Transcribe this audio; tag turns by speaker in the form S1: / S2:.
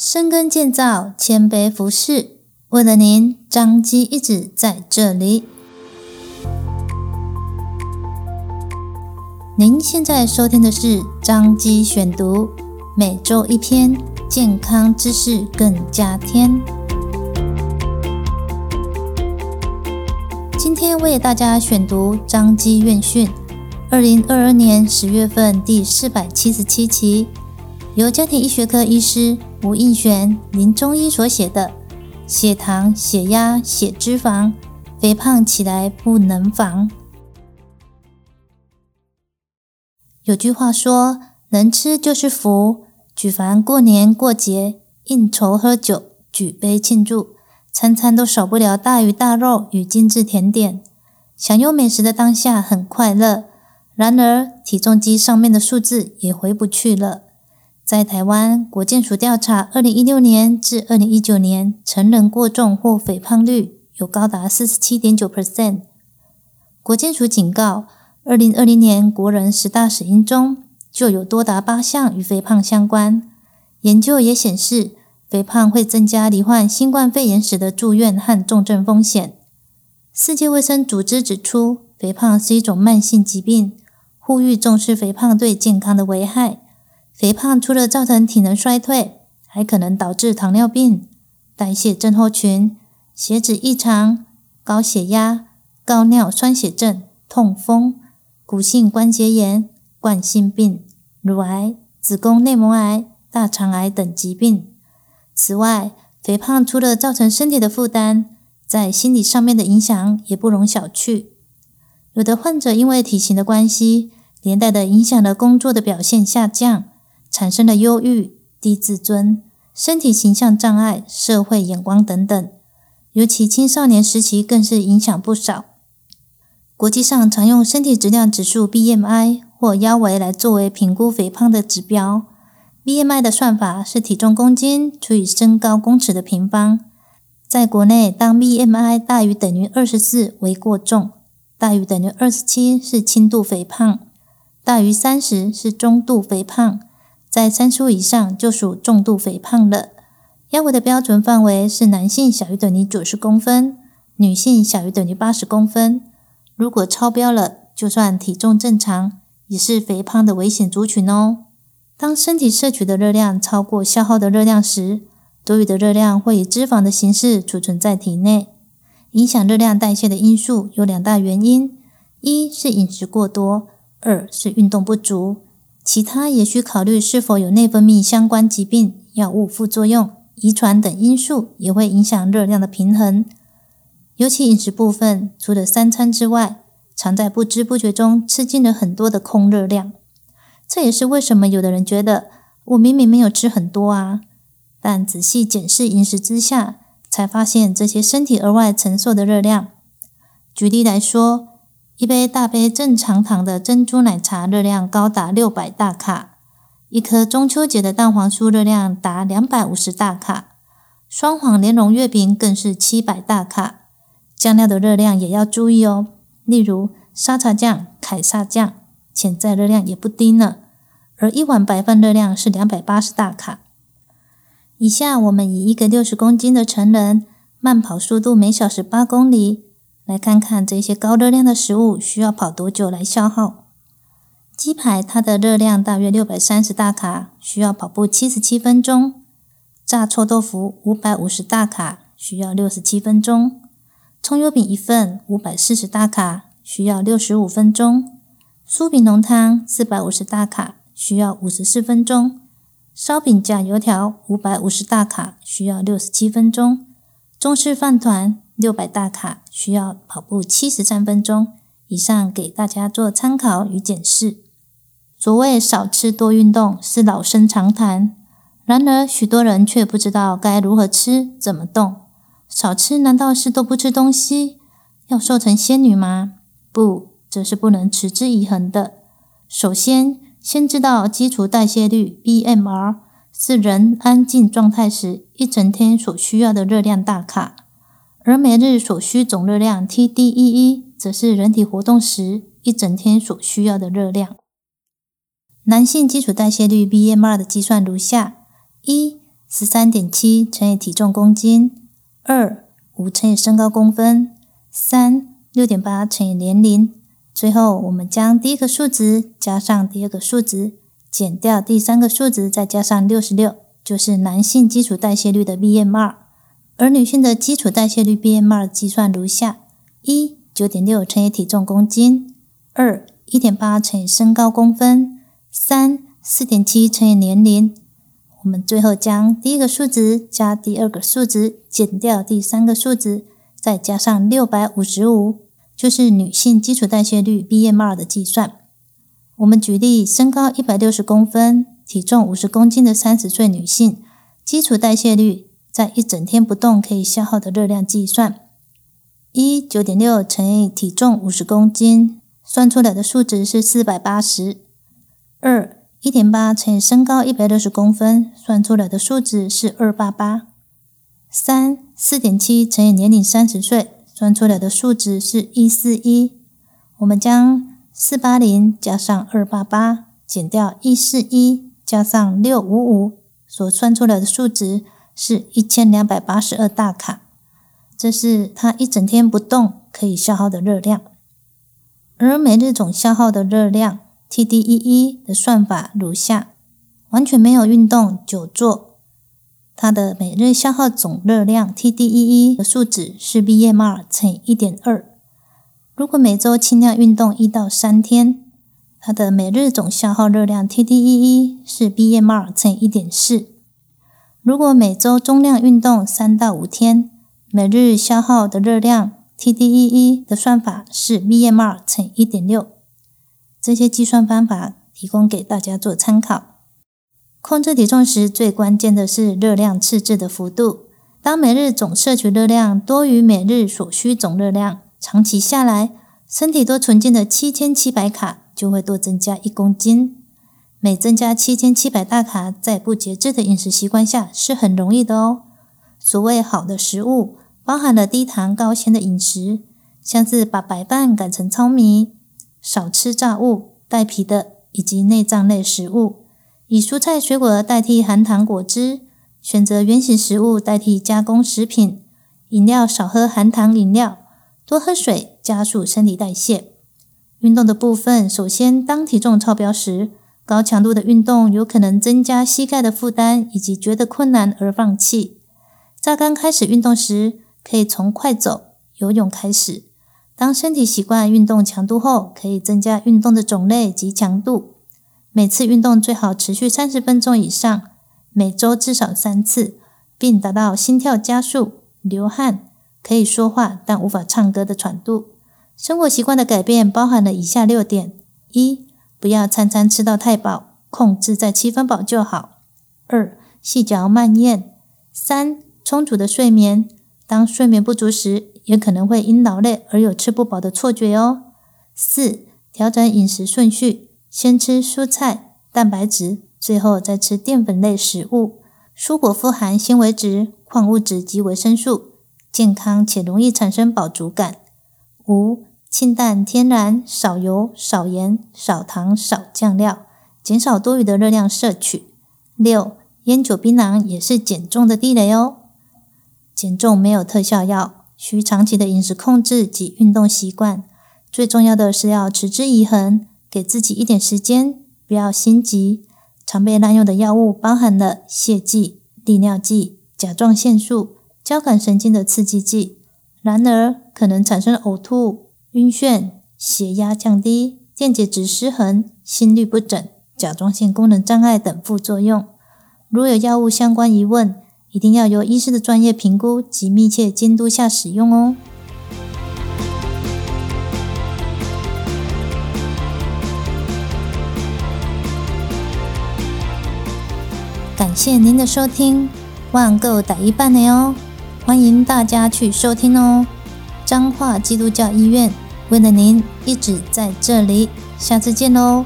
S1: 深耕建造，谦卑服侍。为了您，张基一直在这里。您现在收听的是张基选读，每周一篇健康知识更加添。今天为大家选读张基院讯，二零二二年十月份第四百七十七期。由家庭医学科医师吴应璇、林中医所写的《血糖、血压、血脂肪，肥胖起来不能防》。有句话说：“能吃就是福。”举凡过年过节、应酬喝酒、举杯庆祝，餐餐都少不了大鱼大肉与精致甜点。享用美食的当下很快乐，然而体重机上面的数字也回不去了。在台湾，国健署调查，二零一六年至二零一九年成人过重或肥胖率有高达四十七点九 percent。国健署警告，二零二零年国人十大死因中就有多达八项与肥胖相关。研究也显示，肥胖会增加罹患新冠肺炎时的住院和重症风险。世界卫生组织指出，肥胖是一种慢性疾病，呼吁重视肥胖对健康的危害。肥胖除了造成体能衰退，还可能导致糖尿病、代谢症候群、血脂异常、高血压、高尿酸血症、痛风、骨性关节炎、冠心病、乳癌、子宫内膜癌、大肠癌等疾病。此外，肥胖除了造成身体的负担，在心理上面的影响也不容小觑。有的患者因为体型的关系，连带的影响了工作的表现下降。产生了忧郁、低自尊、身体形象障碍、社会眼光等等，尤其青少年时期更是影响不少。国际上常用身体质量指数 BMI 或腰围来作为评估肥胖的指标。BMI 的算法是体重公斤除以身高公尺的平方。在国内，当 BMI 大于等于二十四为过重，大于等于二十七是轻度肥胖，大于三十是中度肥胖。在三十五以上就属重度肥胖了。腰围的标准范围是男性小于等于九十公分，女性小于等于八十公分。如果超标了，就算体重正常，也是肥胖的危险族群哦。当身体摄取的热量超过消耗的热量时，多余的热量会以脂肪的形式储存在体内。影响热量代谢的因素有两大原因：一是饮食过多，二是运动不足。其他也需考虑是否有内分泌相关疾病、药物副作用、遗传等因素，也会影响热量的平衡。尤其饮食部分，除了三餐之外，常在不知不觉中吃进了很多的空热量。这也是为什么有的人觉得我明明没有吃很多啊，但仔细检视饮食之下，才发现这些身体额外承受的热量。举例来说，一杯大杯正常糖的珍珠奶茶热量高达六百大卡，一颗中秋节的蛋黄酥热量达两百五十大卡，双黄莲蓉月饼更是七百大卡。酱料的热量也要注意哦，例如沙茶酱、凯撒酱，潜在热量也不低呢。而一碗白饭热量是两百八十大卡。以下我们以一个六十公斤的成人，慢跑速度每小时八公里。来看看这些高热量的食物需要跑多久来消耗。鸡排它的热量大约六百三十大卡，需要跑步七十七分钟。炸臭豆腐五百五十大卡，需要六十七分钟。葱油饼一份五百四十大卡，需要六十五分钟。酥饼浓汤四百五十大卡，需要五十四分钟。烧饼夹油条五百五十大卡，需要六十七分钟。中式饭团。六百大卡需要跑步七十三分钟以上，给大家做参考与检视。所谓少吃多运动是老生常谈，然而许多人却不知道该如何吃、怎么动。少吃难道是都不吃东西？要瘦成仙女吗？不，这是不能持之以恒的。首先，先知道基础代谢率 （BMR） 是人安静状态时一整天所需要的热量大卡。而每日所需总热量 （TDEE） 则是人体活动时一整天所需要的热量。男性基础代谢率 （BMR） 的计算如下：一、十三点七乘以体重公斤，二五乘以身高公分，三六点八乘以年龄。最后，我们将第一个数值加上第二个数值，减掉第三个数值，再加上六十六，就是男性基础代谢率的 BMR。而女性的基础代谢率 BMR 计算如下：一九点六乘以体重公斤，二一点八乘以身高公分，三四点七乘以年龄。我们最后将第一个数值加第二个数值，减掉第三个数值，再加上六百五十五。就是女性基础代谢率 BMR 的计算。我们举例，身高一百六十公分、体重五十公斤的三十岁女性，基础代谢率在一整天不动可以消耗的热量计算：一九点六乘以体重五十公斤，算出来的数值是四百八十；二一点八乘以身高一百六十公分，算出来的数值是二八八；三四点七乘以年龄三十岁。算出来的数值是一四一，我们将四八零加上二八八减掉一四一加上六五五，所算出来的数值是一千两百八十二大卡。这是他一整天不动可以消耗的热量。而每日总消耗的热量 TDEE 的算法如下：完全没有运动，久坐。它的每日消耗总热量 TDEE 的数值是 BMR 乘以一点二。如果每周轻量运动一到三天，它的每日总消耗热量 TDEE 是 BMR 乘以一点四。如果每周重量运动三到五天，每日消耗的热量 TDEE 的算法是 BMR 乘一点六。这些计算方法提供给大家做参考。控制体重时，最关键的是热量赤字的幅度。当每日总摄取热量多于每日所需总热量，长期下来，身体多存进的七千七百卡就会多增加一公斤。每增加七千七百大卡，在不节制的饮食习惯下是很容易的哦。所谓好的食物，包含了低糖高纤的饮食，像是把白饭改成糙米，少吃炸物、带皮的以及内脏类食物。以蔬菜水果代替含糖果汁，选择原型食物代替加工食品，饮料少喝含糖饮料，多喝水，加速身体代谢。运动的部分，首先当体重超标时，高强度的运动有可能增加膝盖的负担，以及觉得困难而放弃。在刚开始运动时，可以从快走、游泳开始。当身体习惯运动强度后，可以增加运动的种类及强度。每次运动最好持续三十分钟以上，每周至少三次，并达到心跳加速、流汗、可以说话但无法唱歌的程度。生活习惯的改变包含了以下六点：一、不要餐餐吃到太饱，控制在七分饱就好；二、细嚼慢咽；三、充足的睡眠。当睡眠不足时，也可能会因劳累而有吃不饱的错觉哦。四、调整饮食顺序。先吃蔬菜、蛋白质，最后再吃淀粉类食物。蔬果富含纤维质、矿物质及维生素，健康且容易产生饱足感。五、清淡天然，少油、少盐、少糖、少酱料，减少多余的热量摄取。六、烟酒槟榔也是减重的地雷哦。减重没有特效药，需长期的饮食控制及运动习惯。最重要的是要持之以恒。给自己一点时间，不要心急。常被滥用的药物包含了泻剂、利尿剂、甲状腺素、交感神经的刺激剂，然而可能产生呕吐、晕眩、血压降低、电解质失衡、心律不整、甲状腺功能障碍等副作用。如有药物相关疑问，一定要由医师的专业评估及密切监督下使用哦。感谢您的收听，万够打一半的哟，欢迎大家去收听哦。彰化基督教医院为了您一直在这里，下次见喽。